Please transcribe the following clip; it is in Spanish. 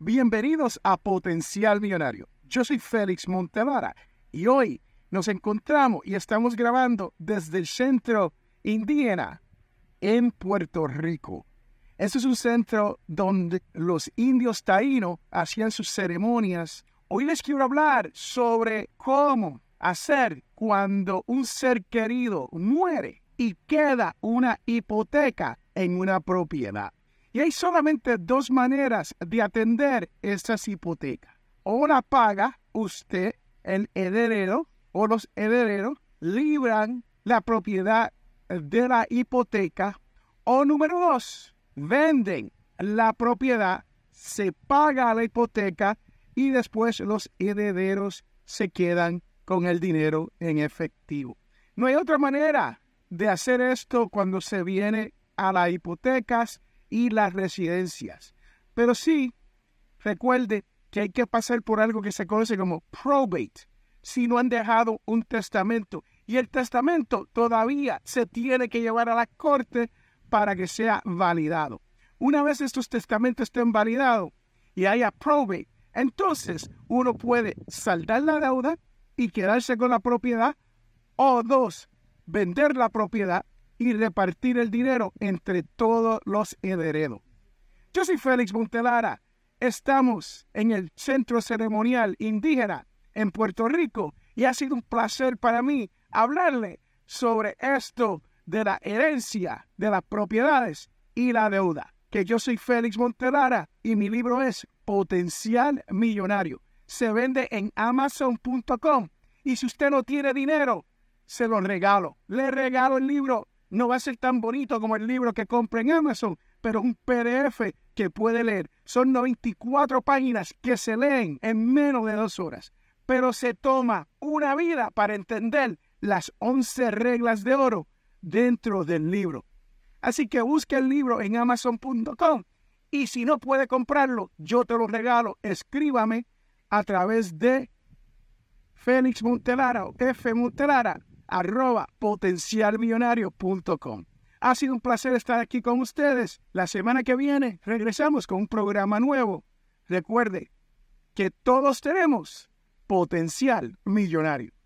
Bienvenidos a Potencial Millonario. Yo soy Félix Montelara y hoy nos encontramos y estamos grabando desde el centro indígena en Puerto Rico. Este es un centro donde los indios taínos hacían sus ceremonias. Hoy les quiero hablar sobre cómo hacer cuando un ser querido muere y queda una hipoteca en una propiedad. Y hay solamente dos maneras de atender estas hipotecas. O la paga usted, el heredero, o los herederos libran la propiedad de la hipoteca. O número dos, venden la propiedad, se paga la hipoteca y después los herederos se quedan con el dinero en efectivo. No hay otra manera de hacer esto cuando se viene a las hipotecas y las residencias. Pero sí, recuerde que hay que pasar por algo que se conoce como probate, si no han dejado un testamento. Y el testamento todavía se tiene que llevar a la corte para que sea validado. Una vez estos testamentos estén validados y haya probate, entonces uno puede saldar la deuda y quedarse con la propiedad o dos, vender la propiedad y repartir el dinero entre todos los herederos. Yo soy Félix Montelara. Estamos en el Centro Ceremonial Indígena en Puerto Rico y ha sido un placer para mí hablarle sobre esto de la herencia de las propiedades y la deuda. Que yo soy Félix Montelara y mi libro es Potencial Millonario. Se vende en amazon.com y si usted no tiene dinero, se lo regalo. Le regalo el libro no va a ser tan bonito como el libro que compra en Amazon, pero es un PDF que puede leer. Son 94 páginas que se leen en menos de dos horas, pero se toma una vida para entender las 11 reglas de oro dentro del libro. Así que busque el libro en amazon.com y si no puede comprarlo, yo te lo regalo. Escríbame a través de Félix Montelara o F. Montelara arroba potencialmillonario.com. Ha sido un placer estar aquí con ustedes. La semana que viene regresamos con un programa nuevo. Recuerde que todos tenemos potencial millonario.